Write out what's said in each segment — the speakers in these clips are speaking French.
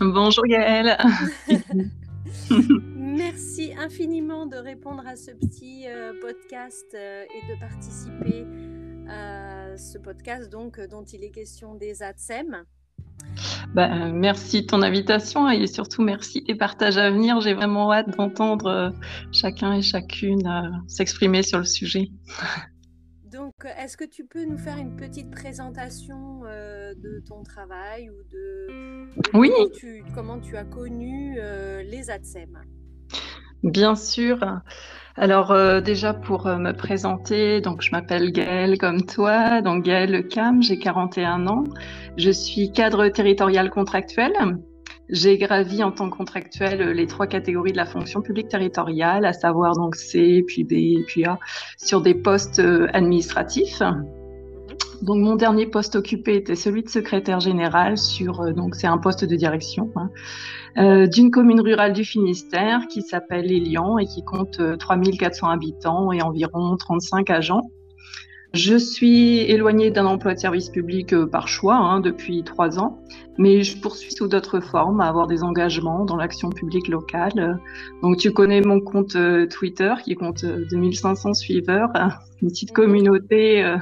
Bonjour Gaëlle. Merci infiniment de répondre à ce petit euh, podcast euh, et de participer à ce podcast donc, dont il est question des ATSEM. Bah, merci de ton invitation et surtout merci des partages à venir. J'ai vraiment hâte d'entendre euh, chacun et chacune s'exprimer sur le sujet. Donc, est-ce que tu peux nous faire une petite présentation euh, de ton travail ou de, oui. comment, tu, as connu euh, les ATSEM Bien sûr. Alors euh, déjà pour me présenter, donc je m'appelle Gaëlle comme toi, donc Gaëlle Cam, j'ai 41 ans. Je suis cadre territorial contractuel. J'ai gravi en tant que contractuel les trois catégories de la fonction publique territoriale, à savoir donc C, puis B, puis A, sur des postes euh, administratifs. Donc mon dernier poste occupé était celui de secrétaire général sur euh, donc c'est un poste de direction hein, euh, d'une commune rurale du Finistère qui s'appelle Elian et qui compte 3400 habitants et environ 35 agents. Je suis éloignée d'un emploi de service public euh, par choix hein, depuis trois ans, mais je poursuis sous d'autres formes à avoir des engagements dans l'action publique locale. Donc tu connais mon compte euh, Twitter qui compte 2500 euh, suiveurs, une petite communauté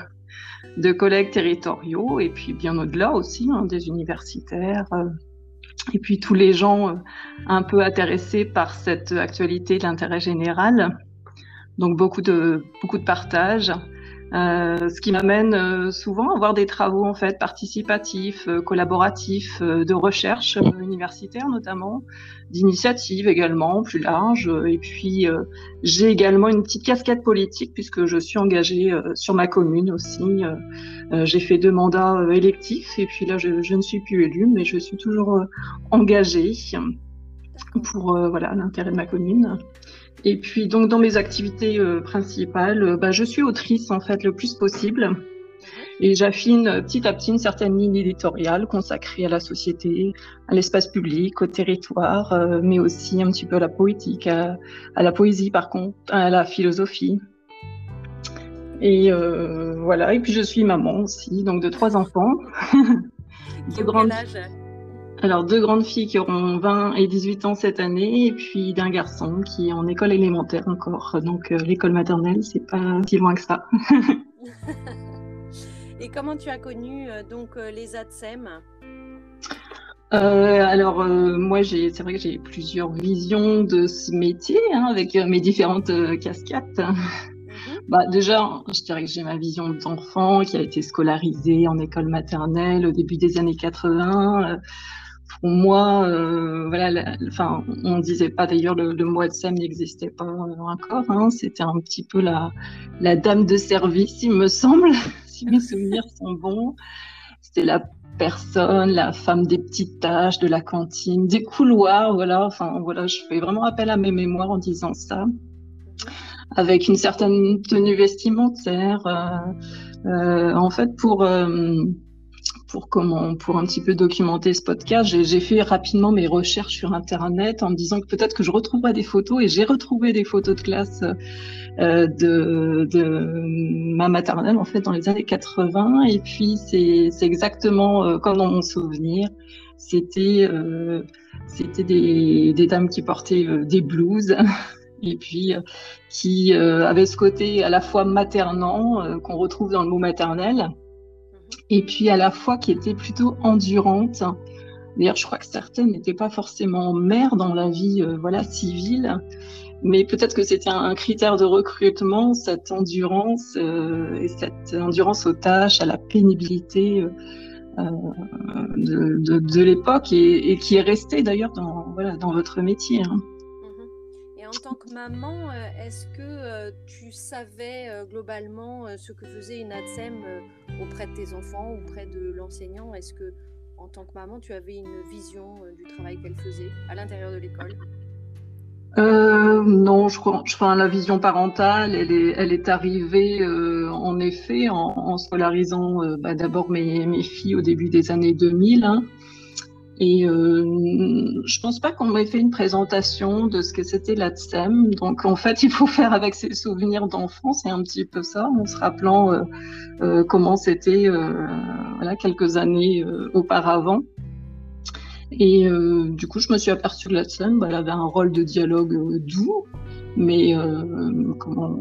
de collègues territoriaux et puis bien au-delà aussi, hein, des universitaires. et puis tous les gens un peu intéressés par cette actualité de l'intérêt général. Donc beaucoup de, beaucoup de partage. Euh, ce qui m'amène euh, souvent à avoir des travaux en fait participatifs, euh, collaboratifs, de recherche universitaire notamment, d'initiatives également plus larges. Et puis j'ai également une petite casquette politique puisque je suis engagée sur ma commune aussi. j'ai fait deux mandats électifs et puis là je, je, ne suis plus élue, mais je suis toujours engagée pour voilà l'intérêt de ma commune. Et puis donc dans mes activités euh, principales, euh, bah, je suis autrice en fait le plus possible. Et j'affine petit à petit une certaine ligne éditoriale consacrée à la société, à l'espace public, au territoire, euh, mais aussi un petit peu à la poétique, à, la poésie par contre, à la philosophie. Et voilà, et puis je suis maman aussi, donc de trois enfants. de grandes... âge? Alors, deux grandes filles qui auront 20 et 18 ans cette année, et puis d'un garçon qui est en école élémentaire encore. Donc, euh, l'école maternelle, c'est pas si loin que ça. et comment tu as connu euh, donc euh, les ATSEM alors moi j'ai c'est vrai que j'ai plusieurs visions de ce métier hein, avec mes différentes casquettes. Mhm. Bah, déjà, je dirais que j'ai ma vision d'enfant qui a été scolarisé en école maternelle au début des années 80 pour moi, euh, voilà, enfin, on disait pas d'ailleurs le, le mot SEM n'existait pas encore. Hein, C'était un petit peu la, la dame de service, il me semble, si mes souvenirs sont bons. C'était la personne, la femme des petites tâches, de la cantine, des couloirs, voilà. Enfin, voilà, je fais vraiment appel à mes mémoires en disant ça, avec une certaine tenue vestimentaire. Euh, euh, en fait, pour euh, pour comment pour un petit peu documenter ce podcast, j'ai fait rapidement mes recherches sur internet en me disant que peut-être que je retrouverais des photos et j'ai retrouvé des photos de classe euh, de, de ma maternelle en fait dans les années 80 et puis c'est exactement euh, comme dans mon souvenir, c'était euh, c'était des, des dames qui portaient euh, des blouses et puis euh, qui avaient ce côté à la fois maternant qu'on retrouve dans le mot maternel et puis à la fois qui était plutôt endurante. D'ailleurs, je crois que certaines n'étaient pas forcément mères dans la vie euh, voilà civile, mais peut-être que c'était un, critère de recrutement, cette endurance euh, et cette endurance aux tâches, à la pénibilité euh, de, l'époque et, et, qui est restée d'ailleurs dans, voilà, dans votre métier. Hein en tant que maman, euh, est-ce que euh, tu savais euh, globalement ce que faisait une ATSEM auprès de tes enfants, auprès de l'enseignant? Est-ce que, en tant que maman, tu avais une vision du travail qu'elle faisait à l'intérieur de l'école? Non, je crois, enfin, la vision parentale, elle est, elle est arrivée en effet en, scolarisant bah, d'abord mes, mes, filles au début des années 2000. Et euh, je pense pas qu'on m'ait fait une présentation de ce que c'était l'ATSEM. Donc en fait, il faut faire avec ses souvenirs d'enfance, c'est un petit peu ça, en se rappelant euh, euh comment c'était euh, quelques années auparavant. Et du coup, je me suis aperçue que la scène, bah, avait un rôle de dialogue doux, mais euh, comment,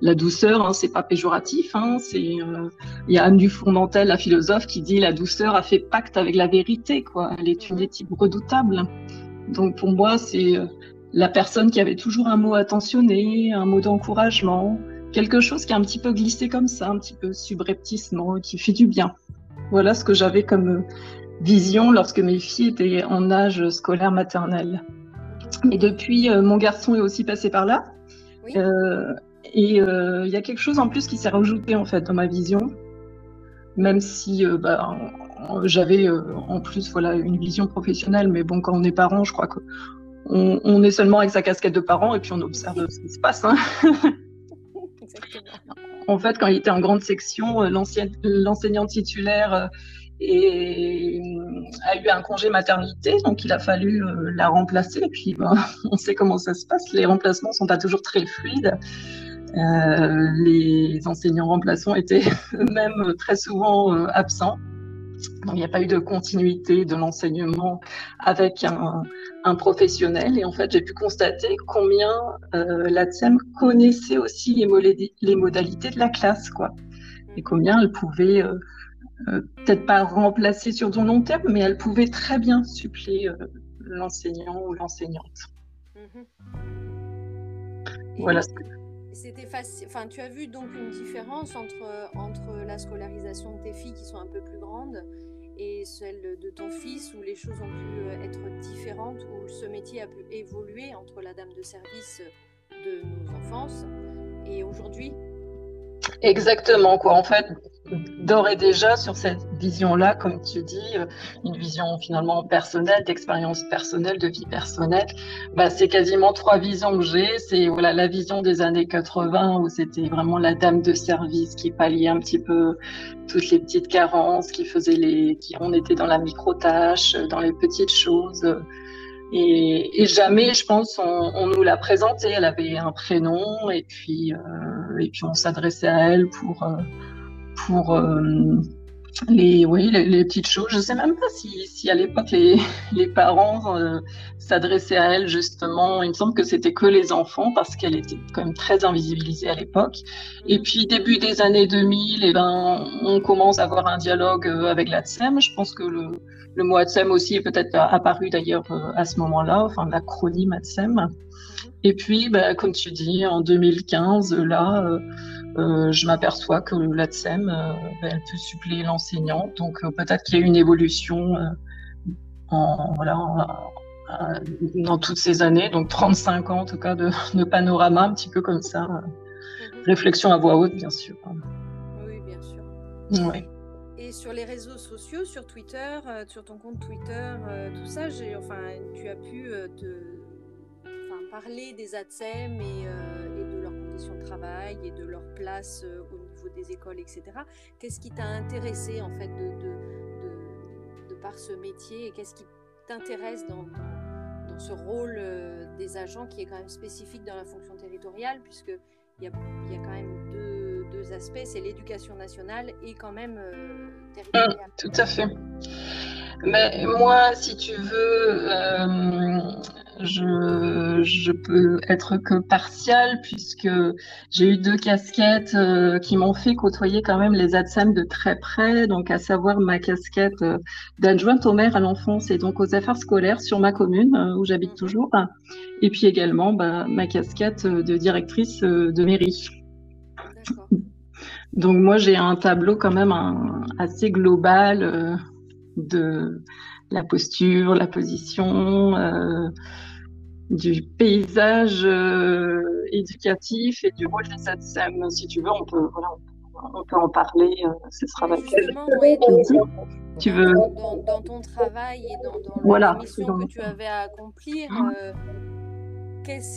la douceur, hein, c'est pas péjoratif. Hein, c'est il y a Anne Dufour-Nantel, la philosophe, qui dit la douceur a fait pacte avec la vérité. Quoi. Elle est une éthique redoutable. Donc pour moi, c'est la personne qui avait toujours un mot attentionné, un mot d'encouragement, quelque chose qui a un petit peu glissé comme ça, un petit peu subrepticement, qui fait du bien. Voilà ce que j'avais comme vision lorsque mes filles étaient en âge scolaire maternel. Et depuis, euh, mon garçon est aussi passé par là. Euh, et euh, il y a quelque chose en plus qui s'est rajouté en fait dans ma vision, même si bah, j'avais en plus voilà une vision professionnelle. Mais bon, quand on est parent, je crois que on, est seulement avec sa casquette de parent et puis on observe ce qui se passe. Hein. en fait, quand il était en grande section, l'enseignant titulaire et a eu un congé maternité, donc il a fallu euh, la remplacer. Et puis, ben, on sait comment ça se passe. Les remplacements sont pas toujours très fluides. Euh, les enseignants remplaçants étaient eux-mêmes très souvent euh, absents. Il n'y a pas eu de continuité de l'enseignement avec un, professionnel. Et en fait, j'ai pu constater combien euh, la TSEM connaissait aussi les, les, modalités de la classe, quoi. Et combien elle pouvait euh, euh, peut-être pas remplacer sur du long terme, mais elle pouvait très bien suppléer euh, l'enseignant ou l'enseignante. Mhm. Voilà. C'était facile. Enfin, tu as vu donc une différence entre, entre la scolarisation de tes filles qui sont un peu plus grandes et celle de ton fils où les choses ont pu euh, être différentes, où ce métier a pu évoluer entre la dame de service de nos enfances et aujourd'hui? Exactement, quoi. En fait, d'ores et déjà, sur cette vision-là, comme tu dis, euh, une vision finalement personnelle, d'expérience personnelle, de vie personnelle, bah, c'est quasiment trois visions que j'ai. C'est voilà, la vision des années 80 où c'était vraiment la dame de service qui palliait un petit peu toutes les petites carences, qui faisait les, qui on était dans la micro-tâche, dans les petites choses. Et, et, jamais, je pense, on, on nous l'a présentée. Elle avait un prénom et puis, euh, et puis on s'adressait à elle pour, euh, pour euh, les, oui, les, petites choses. Je sais même pas si, si à l'époque les, les parents euh, s'adressaient à elle justement. Il me semble que c'était que les enfants parce qu'elle était quand même très invisibilisée à l'époque. Et puis début des années 2000, et eh ben, on commence à avoir un dialogue avec la TSEM. Je pense que le le mot ATSEM aussi est peut-être apparu d'ailleurs euh, à ce moment-là, enfin l'acronyme ATSEM. Et puis, bah, comme tu dis, en 2015, là, euh, euh, je m'aperçois que l'ATSEM, bah, elle peut suppléer l'enseignant. Donc peut-être qu'il y a une évolution en, voilà, dans toutes ces années, donc 35 ans en tout cas de, de panorama, un petit peu comme ça. Mhm. Réflexion à voix haute, bien sûr. Oui, bien sûr. Oui sur les réseaux sociaux, sur Twitter, euh, sur ton compte Twitter, euh, tout ça, enfin, tu as pu euh, te, parler des ATSEM et, et, conditions de travail et de leur place au niveau des écoles, etc. Qu'est-ce qui t'a intéressé en fait de, de, par ce métier et qu'est-ce qui t'intéresse dans, dans, ce rôle des agents qui est quand même spécifique dans la fonction territoriale puisque il y a, y a quand même deux deux aspects, c'est l'éducation nationale et quand même euh, territoriale. tout à fait. Mais moi, si tu veux, euh, je, je peux être que partial puisque j'ai eu deux casquettes euh, qui m'ont fait côtoyer quand même les ATSEM de très près, donc à savoir ma casquette d'adjointe au maire à l'enfance et donc aux affaires scolaires sur ma commune où j'habite toujours, et puis également bah, ma casquette de directrice de mairie. Donc moi j'ai un tableau quand même assez global euh, de la posture, la position, euh, du paysage euh, éducatif et du rôle des SATSEM. Si tu veux, on peut, on peut en parler. ce sera avec tu veux... Dans, ton travail et dans, dans la mission que tu avais à accomplir. Hein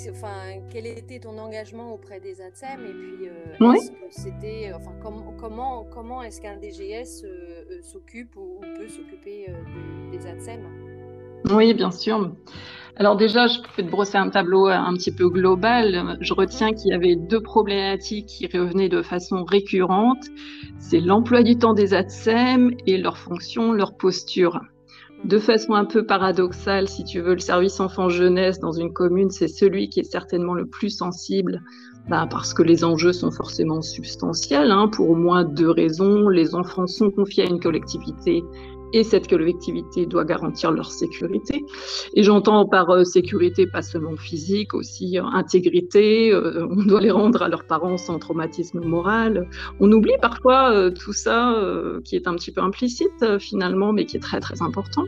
enfin, quel était ton engagement auprès des ATSEM et puis euh, c'était, enfin, comment, comment est-ce qu'un DGS euh, euh, s'occupe ou, peut s'occuper des ATSEM? Oui, bien sûr. Alors déjà, je peux te brosser un tableau un petit peu global. Je retiens qu'il y avait deux problématiques qui revenaient de façon récurrente. C'est l'emploi du temps des ATSEM et leur fonction, leur posture. de façon un peu paradoxale, si tu veux, le service enfant-jeunesse dans une commune, c'est celui qui est certainement le plus sensible, bah, parce que les enjeux sont forcément substantiels, hein, pour au moins deux raisons. Les enfants sont confiés à une collectivité et cette collectivité doit garantir leur sécurité. Et j'entends par euh, sécurité pas seulement physique, aussi euh, intégrité. Euh, on doit les rendre à leurs parents sans traumatisme moral. On oublie parfois tout ça qui est un petit peu implicite finalement, mais qui est très très important.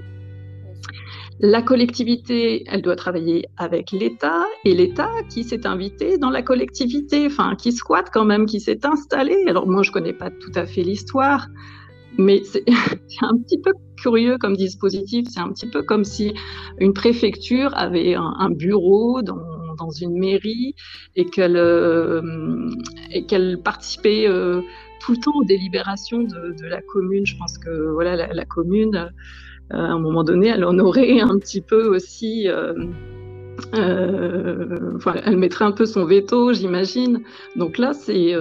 La collectivité, elle doit travailler avec l'État et l'État qui s'est invité dans la collectivité, enfin qui squatte quand même, qui s'est installé. Alors moi je connais pas tout à fait l'histoire, mais c'est un petit peu curieux comme dispositif. C'est un petit peu comme si une préfecture avait un, bureau dans, dans, une mairie et qu'elle euh, qu'elle participait euh, tout le temps aux délibérations de, la commune. Je pense que voilà, la, commune, euh, à un moment donné, elle en aurait un petit peu aussi. Voilà, elle mettrait un peu son veto, j'imagine. Donc là, c'est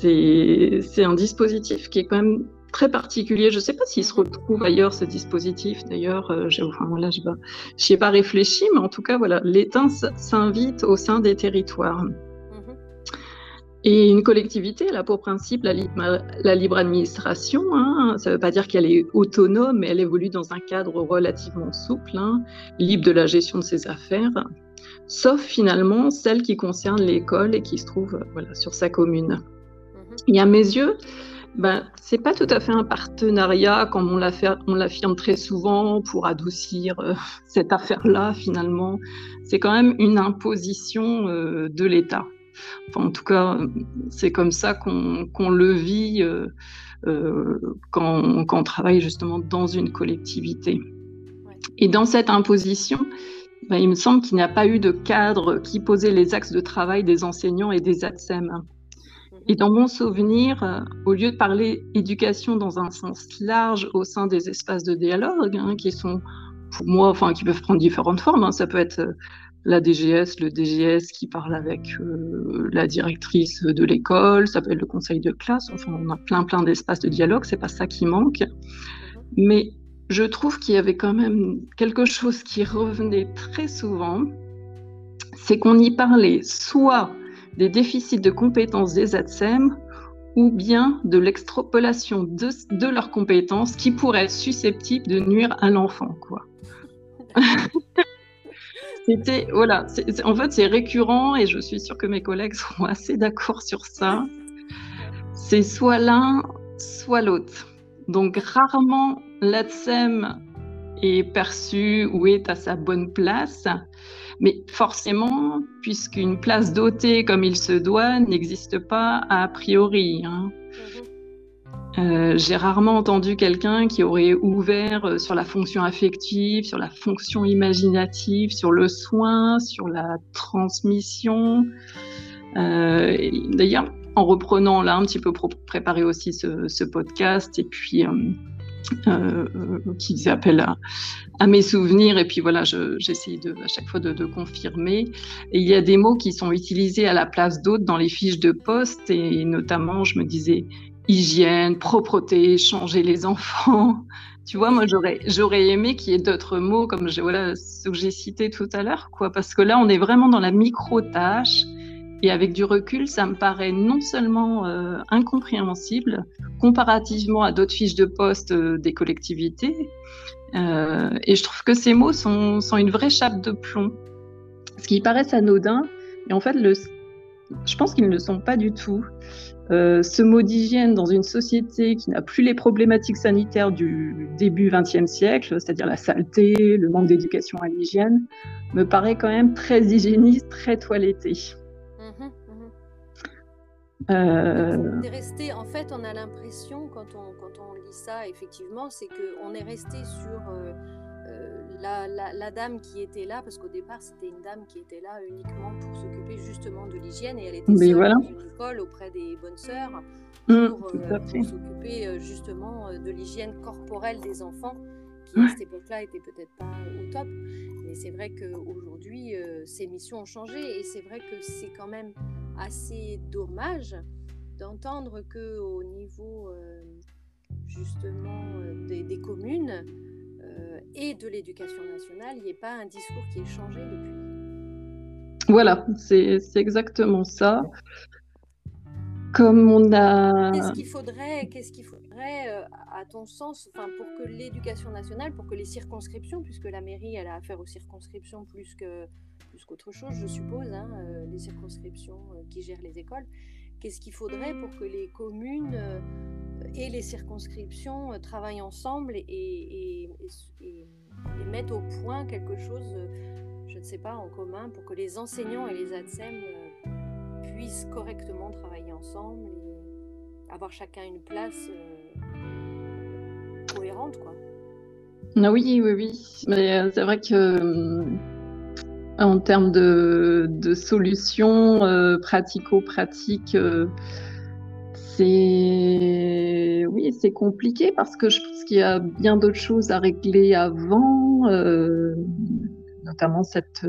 c'est un dispositif qui est quand même très particulier. Je ne sais pas s'il se retrouve ailleurs, ce dispositif. D'ailleurs, euh, enfin, voilà, je n'y ai pas réfléchi, mais en tout cas, voilà, l'État s'invite au sein des territoires. Mhm. Et une collectivité, elle a pour principe la, libre, administration. Hein. Ça ne veut pas dire qu'elle est autonome, mais elle évolue dans un cadre relativement souple, hein, libre de la gestion de ses affaires, sauf finalement celle qui concerne l'école et qui se trouve voilà, sur sa commune. Mhm. Et à mes yeux, ben, c'est pas tout à fait un partenariat comme on l'affirme très souvent pour adoucir euh, cette affaire-là finalement. C'est quand même une imposition euh, de l'État. Enfin, en tout cas, c'est comme ça qu'on le vit euh, quand, quand, on travaille justement dans une collectivité. Et dans cette imposition, ben, il me semble qu'il n'y a pas eu de cadre qui posait les axes de travail des enseignants et des ATSEM. Et dans mon souvenir, euh, au lieu de parler éducation dans un sens large au sein des espaces de dialogue, hein, qui sont pour moi, enfin, qui peuvent prendre différentes formes, hein, ça peut être euh, la DGS, le DGS qui parle avec euh, la directrice de l'école, ça peut être le conseil de classe, enfin, on a plein, plein d'espaces de dialogue, c'est pas ça qui manque. Mais je trouve qu'il y avait quand même quelque chose qui revenait très souvent, c'est qu'on y parlait soit des déficits de compétences des ATSEM ou bien de l'extrapolation de, de, leurs compétences qui pourraient être susceptibles de nuire à l'enfant. quoi. C'était, voilà, en fait, c'est récurrent et je suis sûre que mes collègues seront assez d'accord sur ça. C'est soit l'un, soit l'autre. Donc, rarement l'ATSEM est perçu ou est à sa bonne place. Mais forcément, puisqu'une place dotée comme il se doit n'existe pas a priori. Hein. Mhm. Euh, j'ai rarement entendu quelqu'un qui aurait ouvert euh, sur la fonction affective, sur la fonction imaginative, sur le soin, sur la transmission. Euh, D'ailleurs, en reprenant là un petit peu pour préparer aussi ce, ce podcast et puis euh, euh, qui s'appelle à, mes souvenirs. Et puis voilà, j'essaie de, à chaque fois de, confirmer. Et il y a des mots qui sont utilisés à la place d'autres dans les fiches de poste. Et notamment, je me disais hygiène, propreté, changer les enfants. Tu vois, moi, j'aurais, aimé qu'il y ait d'autres mots comme voilà, ce que j'ai cité tout à l'heure, quoi. Parce que là, on est vraiment dans la micro-tâche et avec du recul, ça me paraît non seulement euh, incompréhensible comparativement à d'autres fiches de poste euh, des collectivités, euh, et je trouve que ces mots sont, sont, une vraie chape de plomb. Ce qui paraissent anodins, et en fait, le, je pense qu'ils ne le sont pas du tout. ce mot d'hygiène dans une société qui n'a plus les problématiques sanitaires du début XXe siècle, c'est-à-dire la saleté, le manque d'éducation à l'hygiène, me paraît quand même très hygiéniste, très toiletté. Euh... resté, en fait, on a l'impression, quand on, quand on lit ça, effectivement, c'est qu'on est resté sur euh, euh, la, la, dame qui était là, parce qu'au départ, c'était une dame qui était là uniquement pour s'occuper justement de l'hygiène, et elle était seule dans une école auprès des bonnes sœurs mmh, pour, euh, pour s'occuper justement de l'hygiène corporelle des enfants, qui à cette époque-là était peut-être pas au top. Mais c'est vrai qu'aujourd'hui, ces missions ont changé, et c'est vrai que c'est quand même assez dommage d'entendre que au niveau euh, justement euh, des, communes, euh, et de l'éducation nationale, il n'y ait pas un discours qui ait changé depuis. Voilà, c'est exactement ça. Comme on a. Qu'est-ce qu'il faudrait, qu'est-ce qu'il faudrait, à ton sens, enfin, pour que l'éducation nationale, pour que les circonscriptions, puisque la mairie, elle a affaire aux circonscriptions plus que qu'autre chose, je suppose, hein, euh, les circonscriptions euh, qui gèrent les écoles. Qu'est-ce qu'il faudrait pour que les communes et les circonscriptions travaillent ensemble et, et, et, et, mettent au point quelque chose, je ne sais pas, en commun, pour que les enseignants et les ATSEM puissent correctement travailler ensemble et avoir chacun une place euh, cohérente, quoi. Ah oui, oui, oui. Mais euh, c'est vrai que euh, en termes de, solutions pratico-pratiques, c'est oui, c'est compliqué parce que je pense qu'il y a bien d'autres choses à régler avant notamment cette,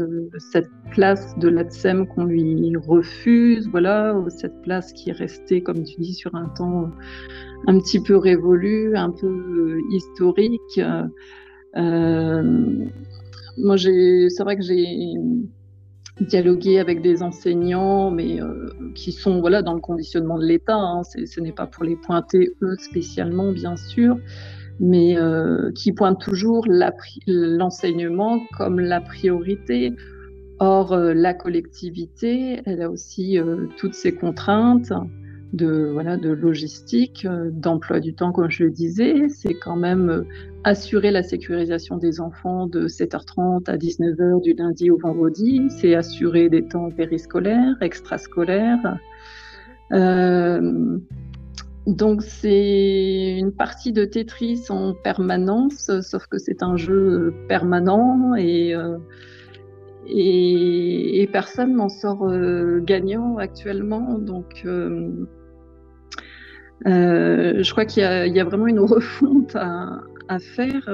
cette place de l'ATSEM qu'on lui refuse, voilà, cette place qui est restée, comme tu dis, sur un temps un petit peu révolu, un peu historique. Euh, moi, c'est vrai que j'ai dialogué avec des enseignants, mais euh, qui sont voilà dans le conditionnement de l'État. Hein. ce n'est pas pour les pointer eux spécialement, bien sûr, mais euh, qui pointe toujours l'enseignement comme la priorité. Or, euh, la collectivité, elle a aussi toutes ses contraintes de, voilà, de logistique, d'emploi du temps, comme je le disais. C'est quand même assurer la sécurisation des enfants de 7h30 à 19h du lundi au vendredi. C'est assurer des temps périscolaires, extrascolaires. Euh, donc c'est une partie de Tetris en permanence, sauf que c'est un jeu permanent et, euh, et, personne n'en sort euh, gagnant actuellement. Donc je crois qu'il y, y, a vraiment une refonte à, faire.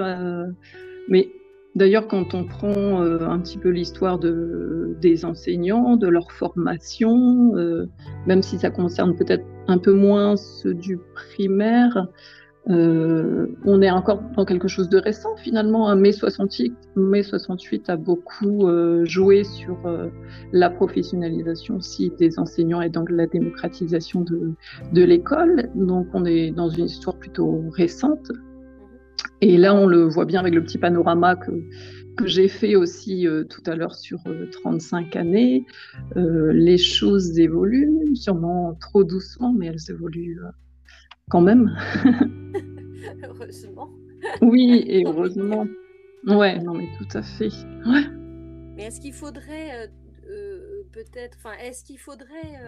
mais D'ailleurs, quand on prend euh, un petit peu l'histoire de, des enseignants, de leur formation, euh, même si ça concerne peut-être un peu moins ceux du primaire, euh, on est encore dans quelque chose de récent finalement. Mai 68, mai 68 a beaucoup joué sur la professionnalisation aussi des enseignants et donc la démocratisation de l'école. Donc on est dans une histoire plutôt récente. Et là, on le voit bien avec le petit panorama que, que j'ai fait aussi euh, tout à l'heure sur 35 euh, années. Euh, les choses évoluent, sûrement trop doucement, mais elles évoluent quand même. heureusement. Oui, et heureusement. Ouais, non, mais tout à fait. Ouais. Mais est-ce qu'il faudrait peut-être, enfin, est-ce qu'il faudrait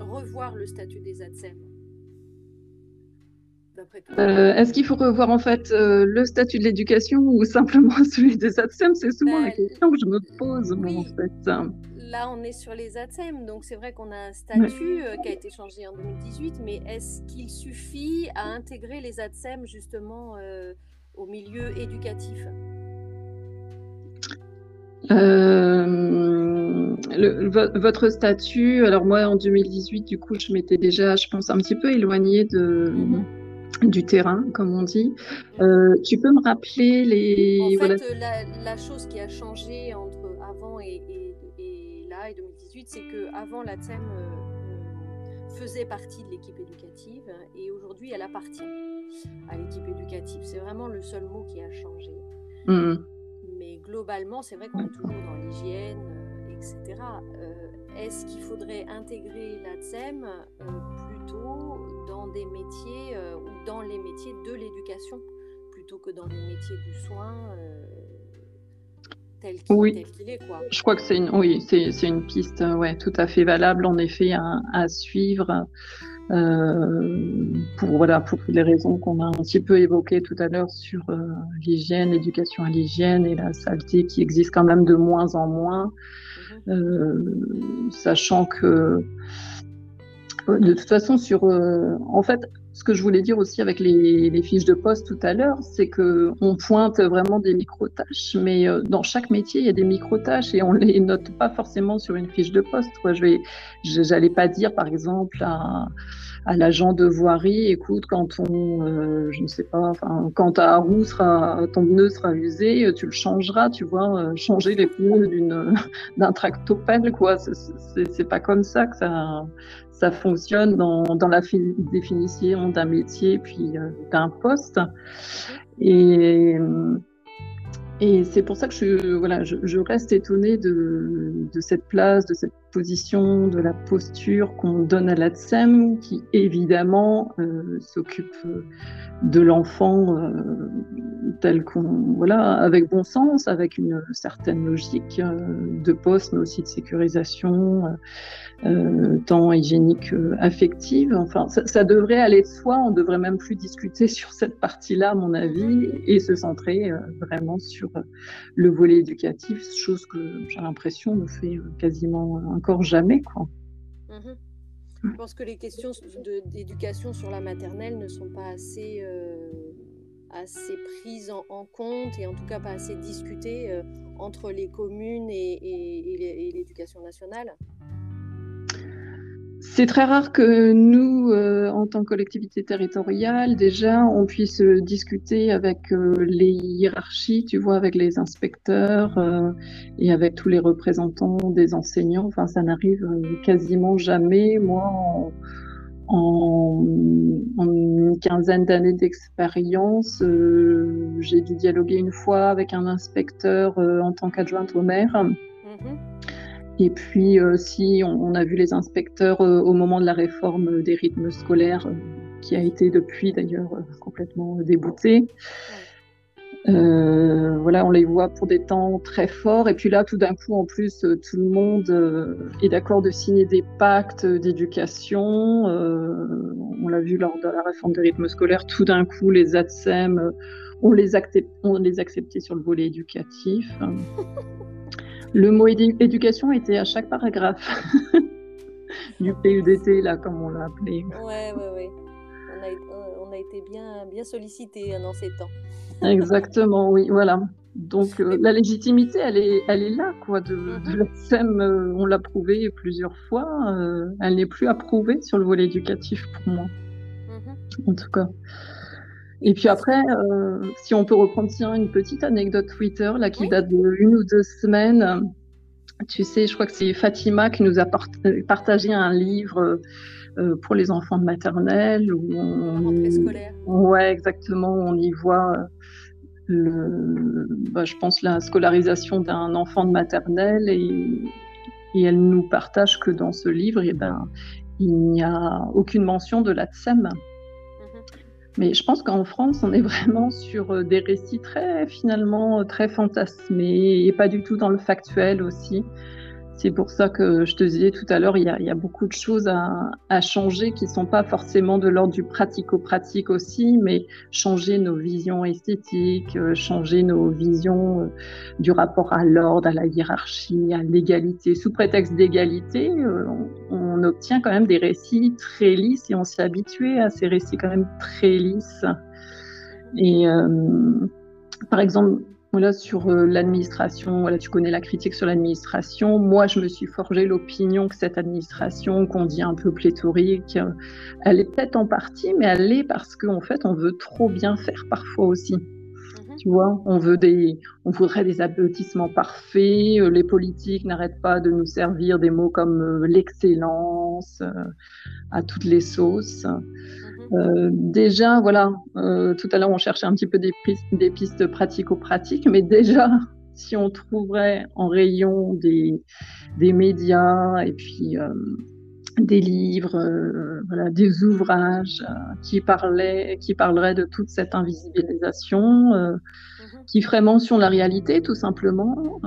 revoir le statut des ATSEM? Euh, est-ce qu'il faut revoir en fait euh, le statut de l'éducation ou simplement celui des ATSEM C'est souvent la ben, question que je me pose en fait. Là, on est sur les ATSEM, donc c'est vrai qu'on a un statut euh, qui a été changé en 2018, mais est-ce qu'il suffit à intégrer les ATSEM justement au milieu éducatif? Votre statut, alors moi en 2018, du coup, je m'étais déjà, je pense, un petit peu éloignée de, mm-hmm du terrain, comme on dit. Euh, tu peux me rappeler les... En fait, la, chose qui a changé entre avant et, là, et 2018, c'est qu'avant, la TSEM euh, faisait partie de l'équipe éducative et aujourd'hui, elle appartient à l'équipe éducative. C'est vraiment le seul mot qui a changé. Mmh. Mais globalement, c'est vrai qu'on est toujours dans l'hygiène, euh, etc. Est-ce qu'il faudrait intégrer la TSEM plutôt dans des métiers ou dans les métiers de l'éducation plutôt que dans les métiers du soin euh, tel qu'il est quoi. Je crois que c'est une oui c'est une piste ouais tout à fait valable en effet à, suivre. Euh, pour voilà pour les raisons qu'on a un petit peu évoquées tout à l'heure sur euh, l'hygiène, l'éducation à l'hygiène et la saleté qui existe quand même de moins en moins, mmh sachant que de toute façon, sur, euh, en fait, ce que je voulais dire aussi avec les, fiches de poste tout à l'heure, c'est que on pointe vraiment des micro-tâches, mais euh, dans chaque métier, il y a des micro-tâches et on les note pas forcément sur une fiche de poste. Je vais, j'allais pas dire, par exemple, à l'agent de voirie, écoute, quand on, euh, je ne sais pas, enfin, quand ta roue sera, ton pneu sera usé, tu le changeras, tu vois, euh, changer les pneus d'une, d'un tractopelle, quoi. C'est pas comme ça que ça, ça fonctionne dans, dans la définition d'un métier puis euh, d'un poste. Et, et c'est pour ça que je, voilà, je, je reste étonnée de, de, cette place, de cette position, de la posture qu'on donne à l'ATSEM, qui évidemment euh, s'occupe de l'enfant euh, tel qu'on, voilà, avec bon sens, avec une certaine logique euh, de poste, mais aussi de sécurisation, euh, tant hygiénique affective. Enfin, ça, devrait aller de soi. On devrait même plus discuter sur cette partie-là, à mon avis, et se centrer vraiment sur le volet éducatif, chose que j'ai l'impression ne fait quasiment encore jamais, quoi. Mmh je pense que les questions d'éducation sur la maternelle ne sont pas assez, euh, assez prises en, compte et en tout cas pas assez discutées euh, entre les communes et l'éducation nationale. C'est très rare que nous, euh, en tant que collectivité territoriale, déjà, on puisse discuter avec euh, les hiérarchies, tu vois, avec les inspecteurs euh, et avec tous les représentants des enseignants. Enfin, ça n'arrive quasiment jamais. Moi, en, une quinzaine d'années d'expérience, j'ai dû dialoguer une fois avec un inspecteur en tant qu'adjointe au maire. Mm-hmm. Et puis, euh, si on, a vu les inspecteurs euh, au moment de la réforme des rythmes scolaires, euh, qui a été depuis d'ailleurs complètement débouté. voilà, on les voit pour des temps très forts. Et puis là, tout d'un coup, en plus, tout le monde est d'accord de signer des pactes d'éducation. on l'a vu lors de la réforme des rythmes scolaires. Tout d'un coup, les ATSEM, on les, on les acceptait sur le volet éducatif. Le mot éducation était à chaque paragraphe du PUDT, là, comme on l'a appelé. Ouais, ouais, ouais. On a, été bien, bien sollicité hein, dans ces temps. Exactement, oui, voilà. Donc euh, la légitimité, elle est, elle est là, quoi. De, mm-hmm. la SEM, euh, on l'a prouvé plusieurs fois. Euh, elle n'est plus approuvée sur le volet éducatif pour moi, mm-hmm. en tout cas. Et puis après, euh, si on peut reprendre tiens, une petite anecdote Twitter là, qui date de une ou deux semaines. Tu sais, je crois que c'est Fatima qui nous a partagé un livre euh, pour les enfants de maternelle. Où on, scolaire. Ouais, exactement. On y voit, le, bah, je pense, la scolarisation d'un enfant de maternelle et, et, elle nous partage que dans ce livre, eh ben, il n'y a aucune mention de la TSEM. Mais je pense qu'en France, on est vraiment sur euh, des récits très finalement euh, très fantasmés et pas du tout dans le factuel aussi. C'est pour ça que je te disais tout à l'heure, il, y a beaucoup de choses à, changer qui ne sont pas forcément de l'ordre du pratico-pratique aussi, mais changer nos visions esthétiques, euh, changer nos visions euh, du rapport à l'ordre, à la hiérarchie, à l'égalité. Sous prétexte d'égalité, euh, on, on, obtient quand même des récits très lisses et on s'est habitué à ces récits quand même très lisses. Et par exemple, voilà, sur euh, l'administration, voilà, tu connais la critique sur l'administration. Moi, je me suis forgé l'opinion que cette administration, qu'on dit un peu pléthorique, euh, elle est peut-être en partie, mais elle est parce qu'en fait, on veut trop bien faire parfois aussi. Mhm. Tu vois, on veut des, on voudrait des aboutissements parfaits. Euh, les politiques n'arrêtent pas de nous servir des mots comme l'excellence à toutes les sauces. Euh, déjà, voilà, euh, tout à l'heure on cherchait un petit peu des, pistes, des pistes pratico-pratiques, mais déjà, si on trouverait en rayon des, des médias et puis euh, des livres, voilà, des ouvrages qui parlaient, qui parleraient de toute cette invisibilisation, mhm. qui ferait mention de la réalité, tout simplement,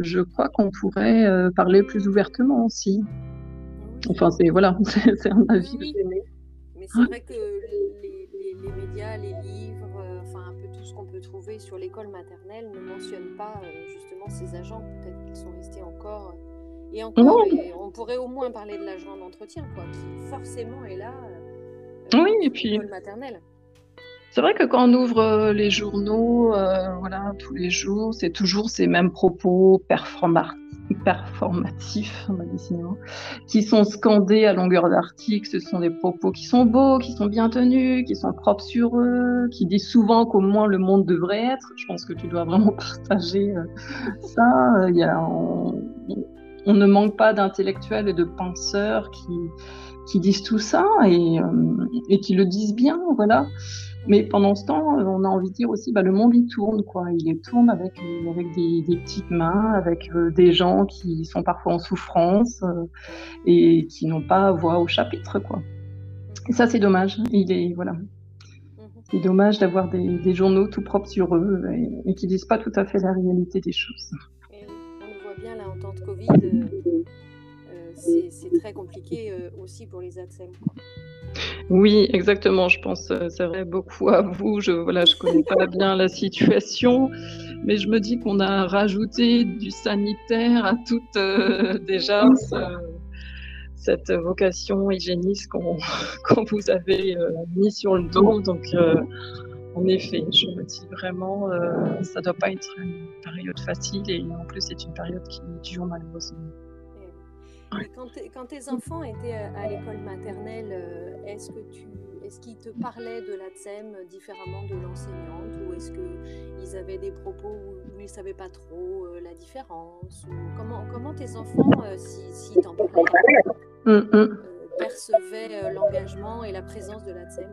je crois qu'on pourrait parler plus ouvertement aussi. Enfin, c'est voilà, c'est un avis oui, c'est vrai que les, les, médias, les livres, euh, enfin un peu tout ce qu'on peut trouver sur l'école maternelle ne mentionnent pas euh, justement ces agents. Peut-être qu'ils sont restés encore. Euh, et encore, on pourrait au moins parler de l'agent d'entretien, quoi, qui forcément est là oui, et puis. maternelle. C'est vrai que quand on ouvre les journaux, euh, voilà, tous les jours, c'est toujours ces mêmes propos performatifs, qui sont scandés à longueur d'article. Ce sont des propos qui sont beaux, qui sont bien tenus, qui sont propres sur eux, qui disent souvent qu'au moins le monde devrait être. Je pense que tu dois vraiment partager euh, ça. Il y a, on, on, ne manque pas d'intellectuels et de penseurs qui, qui disent tout ça et, et qui le disent bien, voilà. Mais pendant ce temps, on a envie de dire aussi, bah, le monde il tourne, quoi. Il tourne avec, euh, avec des, petites mains, avec euh, des gens qui sont parfois en souffrance euh, et qui n'ont pas voix au chapitre, quoi. Et ça, c'est dommage. Il est voilà. Mhm. C'est dommage d'avoir des, journaux tout propres sur eux et, qui disent pas tout à fait la réalité des choses. En temps de Covid, c'est très compliqué aussi pour les ATSEM. Oui, exactement. Je pense, euh, c'est vrai, beaucoup à vous. Je voilà, je connais pas bien la situation, mais je me dis qu'on a rajouté du sanitaire à toute euh, déjà cette vocation hygiéniste qu'on vous avez euh, mis sur le dos. Donc, en effet, je me dis vraiment, ça doit pas être une période facile et en plus, c'est une période qui dure malheureusement. Quand, tes enfants étaient à l'école maternelle, euh, est-ce que tu, est-ce qu'ils te parlaient de la TSEM différemment de l'enseignante ou est-ce qu'ils avaient des propos où ils ne savaient pas trop euh, la différence comment, comment tes enfants, euh, si, si t'en parlaient, mm, mm. percevaient l'engagement et la présence de la TSEM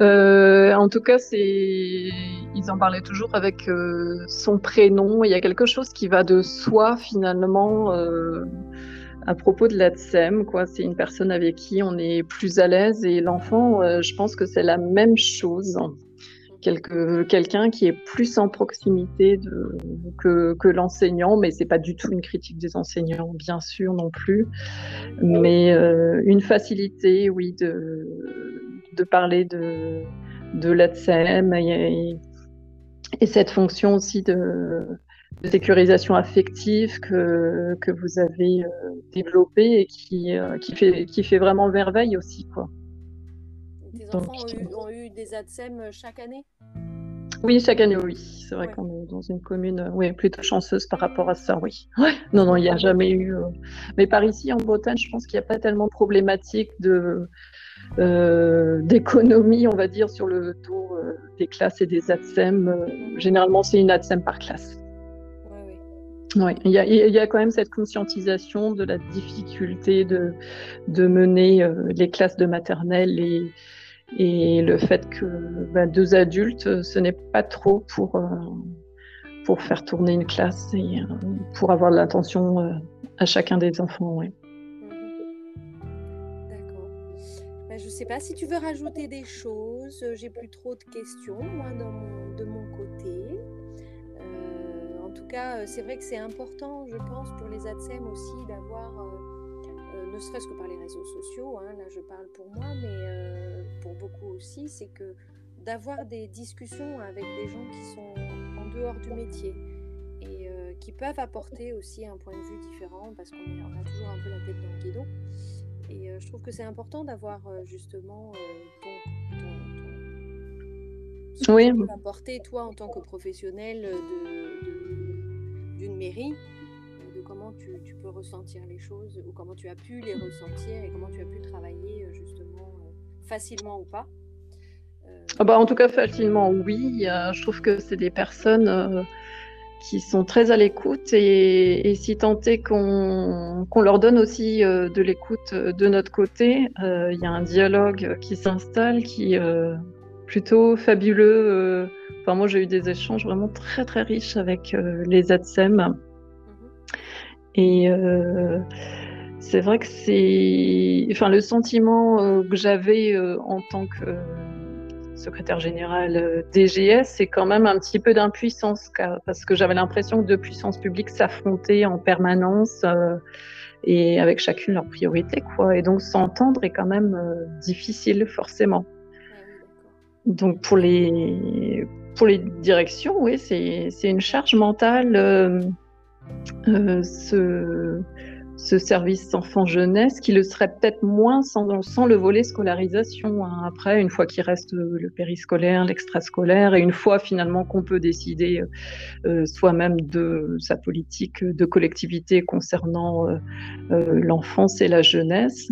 euh, en tout cas, ils en parlaient toujours avec euh, son prénom. Il y a quelque chose qui va de soi finalement euh, à propos de l'ADSEM. C'est une personne avec qui on est plus à l'aise et l'enfant, je pense que c'est la même chose. Quelqu'un qui est plus en proximité que l'enseignant, mais c'est pas du tout une critique des enseignants, bien sûr non plus, mais une facilité, oui, de de parler de, de l'ATSEM et, et, cette fonction aussi de, sécurisation affective que, que vous avez euh, développée et qui, euh, qui, fait, qui fait vraiment merveille aussi. Quoi. Tes enfants ont, eu, des ATSEM chaque année? Oui, chaque année, oui. C'est vrai qu'on est dans une commune euh, oui, plutôt chanceuse par rapport à ça, oui. Non, non, il n'y a jamais eu. Mais par ici, en Bretagne, je pense qu'il n'y a pas tellement de problématiques de, euh, d'économie, on va dire, sur le taux euh, des classes et des ATSEM. Euh, généralement, c'est une ATSEM par classe. Oui, il y, a, il y, a, quand même cette conscientisation de la difficulté de, de mener les classes de maternelle et, et le fait que bah, deux adultes, ce n'est pas trop pour, pour faire tourner une classe et pour avoir de l'attention à chacun des enfants. Ouais. Sais pas si tu veux rajouter des choses. J'ai plus trop de questions, moi, de mon côté. Euh, en tout cas, euh, c'est vrai que c'est important, je pense, pour les ADSEM aussi d'avoir, euh, ne serait-ce que par les réseaux sociaux, hein, là je parle pour moi, mais pour beaucoup aussi, c'est que d'avoir des discussions avec des gens qui sont en dehors du métier et qui peuvent apporter aussi un point de vue différent parce qu'on a toujours un peu la tête dans le guidon. Et euh, je trouve que c'est important d'avoir euh, justement euh, ton, ton, ton... oui. apporter toi en tant que professionnel d'une mairie, de comment tu, tu, peux ressentir les choses ou comment tu as pu les ressentir et comment tu as pu travailler justement facilement ou pas. Ah bah, en tout cas, facilement, oui. je trouve que c'est des personnes qui sont très à l'écoute et, si tant est qu'on leur donne aussi euh, de l'écoute euh, de notre côté, euh, il y a un dialogue qui s'installe qui est plutôt fabuleux. Enfin, moi, j'ai eu des échanges vraiment très très riches avec les ADSEM. Mm-hmm. Et c'est vrai que c'est, enfin, le sentiment que j'avais en tant que secrétaire général euh, DGS, c'est quand même un petit peu d'impuissance, parce que j'avais l'impression que deux puissances publiques s'affrontaient en permanence euh, et avec chacune leur priorité, quoi. Et donc s'entendre est quand même euh, difficile, forcément. Donc pour les pour les directions, oui, c'est une charge mentale. Ce service enfant-jeunesse qui le serait peut-être moins sans, sans, le volet scolarisation. Hein. Après, une fois qu'il reste le périscolaire, l'extrascolaire, et une fois finalement qu'on peut décider euh, soi-même de sa politique de collectivité concernant euh, euh, l'enfance et la jeunesse.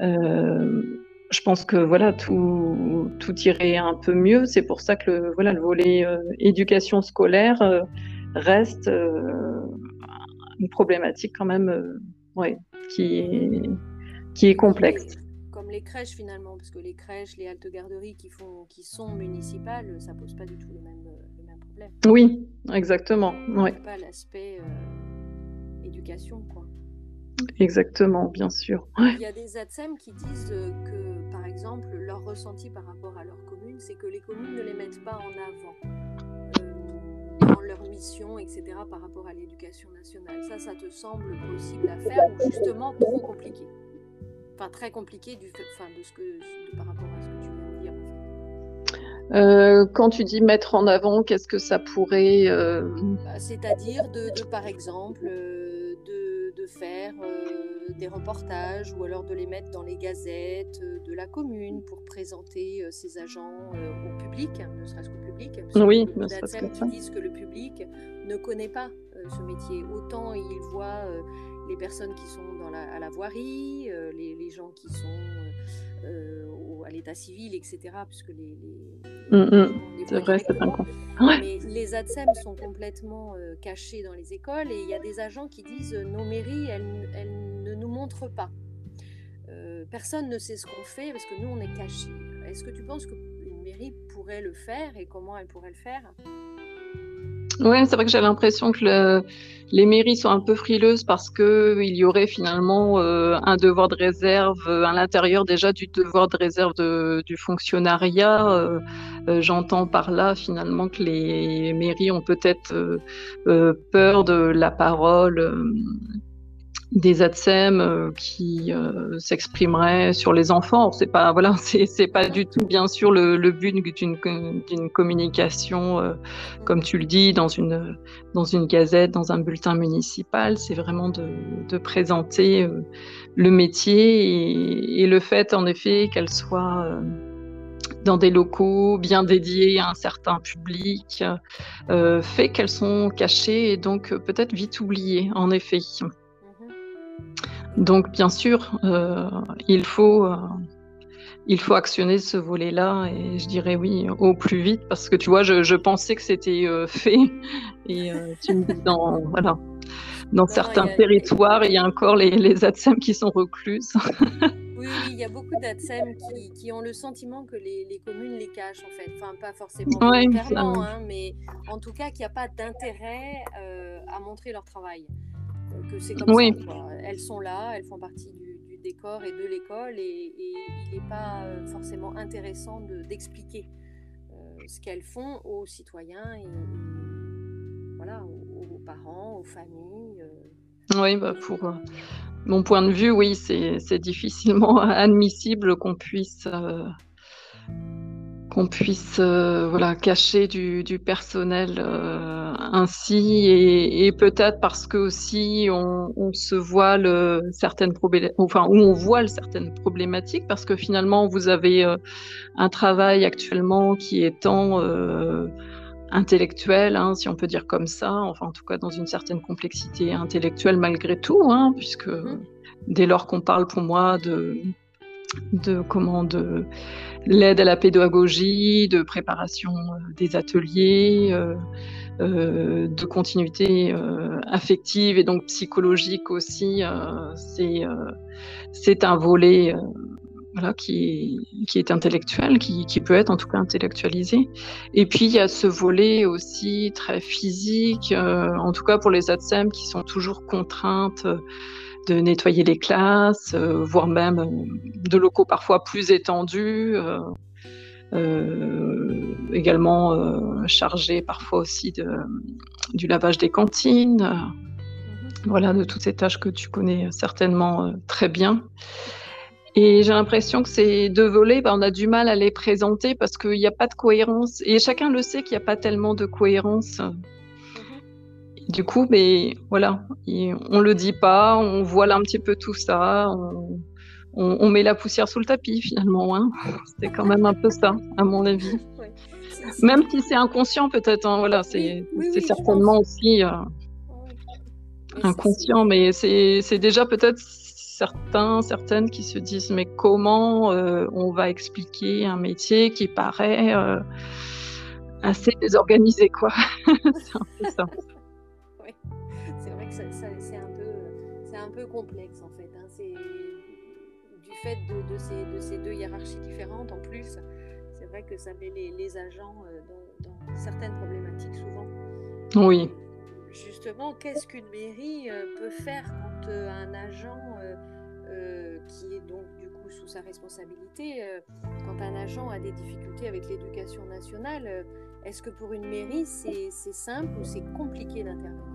Mm-hmm. je pense que voilà tout, tout irait un peu mieux. C'est pour ça que le, voilà, le volet éducation scolaire reste une problématique quand même ouais, qui, est, qui est complexe. Comme les crèches finalement, parce que les crèches, les haltes garderies qui, font, qui sont municipales, ça pose pas du tout le même, le même problème. Oui, exactement. Ouais. Pas l'aspect euh, éducation, quoi. Exactement, bien sûr. Il y a des ATSEM qui disent que, par exemple, leur ressenti par rapport à leur commune, c'est que les communes ne les mettent pas en avant leur mission, etc., par rapport à l'éducation nationale. Ça, ça te semble possible à faire ou justement trop compliqué? Enfin, très compliqué du fait, enfin, de ce que, par rapport à ce que tu viens de dire. Euh, quand tu dis mettre en avant, qu'est-ce que ça pourrait euh, bah, C'est-à-dire de, par exemple, euh, de, de faire des reportages ou alors de les mettre dans les gazettes de la commune pour présenter ces agents public, ne serait-ce qu'au public. Oui, qui disent que le public ne connaît pas ce métier. Autant il voit les personnes qui sont dans la, à la voirie, les, gens qui sont à l'état civil, etc. Puisque les, les, mm, mm. c'est vrai, c'est Mais les ADSEM sont complètement cachés dans les écoles et il y a des agents qui disent nos mairies, elles, elles ne nous montre pas. Euh, personne ne sait ce qu'on fait parce que nous, on est cachés. Est-ce que tu penses qu'une mairie pourrait le faire et comment elle pourrait le faire oui, c'est vrai que j'ai l'impression que les mairies sont un peu frileuses parce qu'il y aurait finalement euh, un devoir de réserve euh, à l'intérieur déjà du devoir de réserve du fonctionnariat. J'entends par là finalement que les mairies ont peut-être peur de la parole des ATSEM euh, qui euh, s'exprimeraient sur les enfants. C'est pas voilà, c'est pas du tout bien sûr le, but d'une communication euh, comme tu le dis dans une dans une gazette, dans un bulletin municipal. C'est vraiment de, de, présenter le métier et, le fait en effet qu'elle soit dans des locaux bien dédiés à un certain public, fait qu'elles sont cachées et donc peut-être vite oubliées, en effet. Donc, bien sûr, euh, il, faut, euh, il faut actionner ce volet-là et je dirais oui au plus vite parce que tu vois, je, pensais que c'était euh, fait et tu me dis dans, voilà, dans certains territoires, il y a encore les, les ATSEM qui sont recluses. oui, il y a beaucoup d'ATSEM qui, qui, ont le sentiment que les, les, communes les cachent en fait. Enfin, pas forcément volontairement, hein, mais en tout cas qu'il n'y a pas d'intérêt à montrer leur travail que c'est comme oui. ça. Elles sont là, elles font partie du, décor et de l'école, et, il n'est pas euh, forcément intéressant d'expliquer euh, ce qu'elles font aux citoyens et, voilà, aux, parents, aux familles. Euh. Oui, bah pour mon point de vue, oui, c'est difficilement admissible qu'on puisse qu'on puisse euh, voilà cacher du, personnel euh, ainsi et, peut-être parce que aussi on, se voile certaines problématiques enfin où on voile certaines problématiques parce que finalement vous avez euh, un travail actuellement qui étant intellectuel, hein, si on peut dire comme ça, enfin en tout cas dans une certaine complexité intellectuelle malgré tout, hein, puisque mmh. dès lors qu'on parle pour moi de de comment de l'aide à la pédagogie, de préparation euh, des ateliers, euh, euh, de continuité affective et donc psychologique aussi. c'est un volet qui, qui, est intellectuel, qui, qui, peut être en tout cas intellectualisé. Et puis il y a ce volet aussi très physique, en tout cas pour les ATSEM qui sont toujours contraintes de nettoyer les classes, euh, voire même euh, de locaux parfois plus étendus. Euh, également chargés parfois aussi de, du lavage des cantines, mhm. voilà, de toutes ces tâches que tu connais certainement très bien. Et j'ai l'impression que ces deux volets, ben, on a du mal à les présenter parce qu'il n'y a pas de cohérence. Et chacun le sait qu'il n'y a pas tellement de cohérence du coup, mais voilà, on le dit pas, on voile un petit peu tout ça, on, met la poussière sous le tapis finalement. Hein. C'était quand même un peu ça, à mon avis. Même si c'est inconscient peut-être, hein, voilà, c'est certainement aussi euh, inconscient, mais c'est déjà peut-être certains, certaines qui se disent mais comment euh, on va expliquer un métier qui paraît euh, assez désorganisé quoi. c'est un peu ça. Complexe en fait. Hein. C'est du fait de, ces, de, ces, deux hiérarchies différentes en plus. C'est vrai que ça met les, agents euh, dans, certaines problématiques souvent. Oui. Justement, qu'est-ce qu'une mairie peut faire quand un agent euh, qui est donc du coup sous sa responsabilité, euh, quand un agent a des difficultés avec l'éducation nationale, euh, est-ce que pour une mairie c'est simple ou c'est compliqué d'intervenir?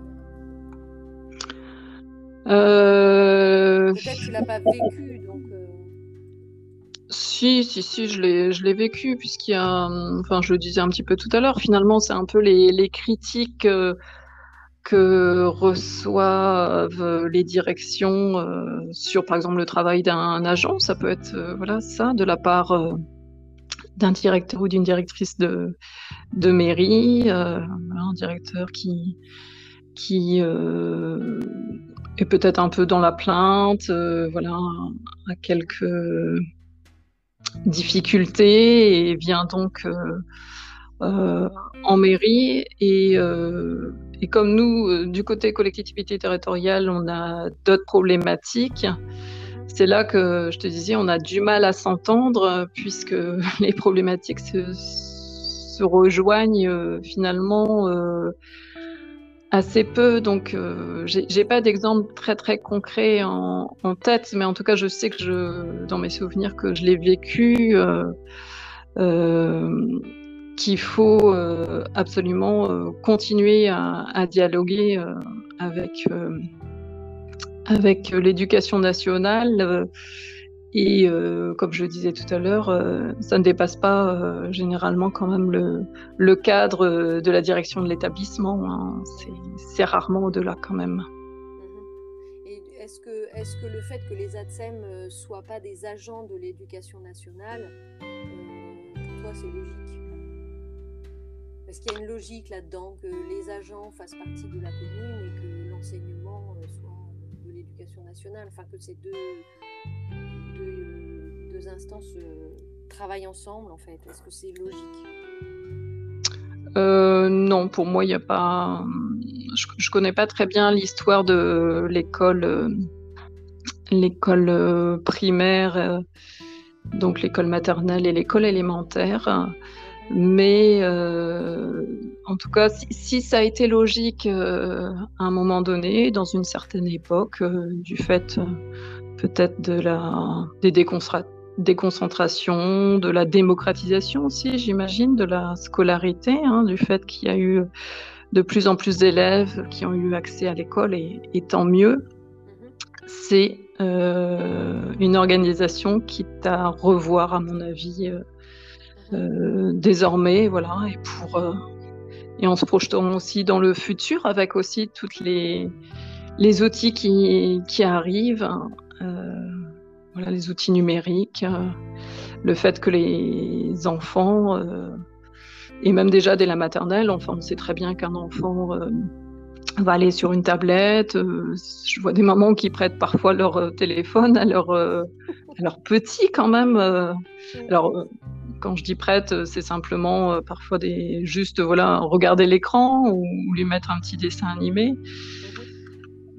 Peut-être que tu l'as pas vécu, donc. Si, si, si, je l'ai vécu, puisqu'il y a, enfin, je le disais un petit peu tout à l'heure, finalement, c'est un peu les, les critiques que reçoivent les directions euh, sur, par exemple, le travail d'un agent. Ça peut être euh, voilà ça de la part euh, d'un directeur ou d'une directrice de, de mairie, un directeur qui qui est peut-être un peu dans la plainte, voilà, a quelques difficultés. Et vient donc en mairie. Et et comme nous, euh, du côté collectivité territoriale, on a d'autres problématiques, c'est là que je te disais, on a du mal à s'entendre puisque les problématiques se, rejoignent euh, finalement euh, assez peu. Donc, j'ai pas d'exemple très très concret en, tête, mais en tout cas, je sais que je, dans mes souvenirs, que je l'ai vécu qu'il faut euh, absolument euh, continuer à, dialoguer euh, avec, avec l'éducation nationale. Et comme je le disais tout à l'heure, ça ne dépasse pas généralement quand même le, cadre de la direction de l'établissement. Hein. C'est rarement au-delà quand même. Mm-hmm. Est-ce que, est que, le fait que les ATSEM ne soient pas des agents de l'éducation nationale, pour toi, c'est logique? Est-ce qu'il y a une logique là-dedans, que les agents fassent partie de la commune et que l'enseignement euh, soit de l'éducation nationale, enfin que ces deux, deux, instances euh, travaillent ensemble en fait Est-ce que c'est logique? Euh, non, pour moi, il n'y a pas. Je, ne connais pas très bien l'histoire de l'école, l'école primaire, donc l'école maternelle et l'école élémentaire. Mais euh, en tout cas, si, ça a été logique euh, à un moment donné, dans une certaine époque, euh, du fait peut-être de la, des déconcentrations, de la démocratisation aussi, j'imagine, de la scolarité, hein, du fait qu'il y a eu de plus en plus d'élèves qui ont eu accès à l'école, et, tant mieux. C'est une organisation qui est à revoir, à mon avis euh, désormais, voilà, et pour euh, et en se projetant aussi dans le futur avec aussi toutes les les outils qui, qui arrivent, euh, les outils numériques, le fait que les enfants et même déjà dès la maternelle, on sait très bien qu'un enfant va aller sur une tablette. je vois des mamans qui prêtent parfois leur téléphone à leur, petit quand même. alors, quand je dis prête, euh, c'est simplement euh, parfois des juste voilà regarder l'écran ou, lui mettre un petit dessin animé.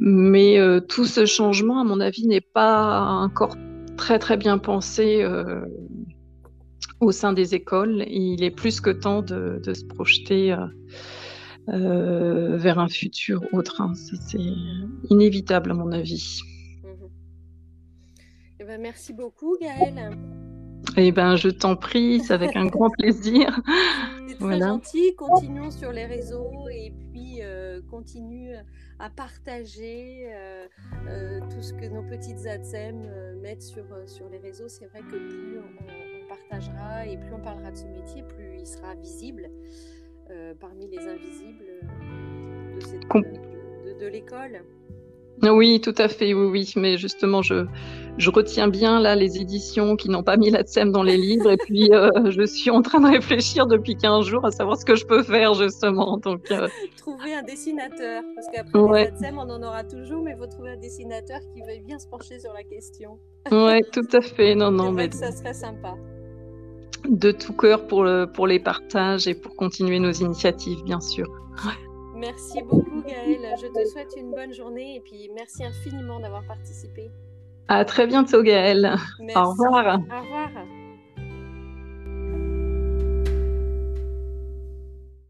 Mais euh, tout ce changement, à mon avis, n'est pas encore très très bien pensé au sein des écoles. Il est plus que temps de, se projeter vers un futur autre. Hein. C'est inévitable à mon avis. Mhm. Eh ben, merci beaucoup Gaëlle. Eh ben, je t'en prie, c'est avec un grand plaisir. C'est très gentil. Continuons sur les réseaux et puis euh, continue à partager euh, euh, tout ce que nos petites ATSEM mettent sur, sur les réseaux. C'est vrai que plus on, partagera et plus on parlera de ce métier, plus il sera visible parmi les invisibles de de l'école. Oui, tout à fait, oui, oui. Mais justement, je, je retiens bien là les éditions qui n'ont pas mis la tsem dans les livres. Et puis, euh, je suis en train de réfléchir depuis 15 jours à savoir ce que je peux faire, justement. Donc, euh, Trouver un dessinateur. Parce qu'après, la tsem, on en aura toujours, mais il faut trouver un dessinateur qui veuille bien se pencher sur la question. Oui, tout à fait. Non, non, mais. ça serait sympa. De tout cœur pour, le, pour les partages et pour continuer nos initiatives, bien sûr. Merci beaucoup Gaëlle. Je te souhaite une bonne journée et puis merci infiniment d'avoir participé. À très bientôt Gaëlle. Au revoir. Au revoir.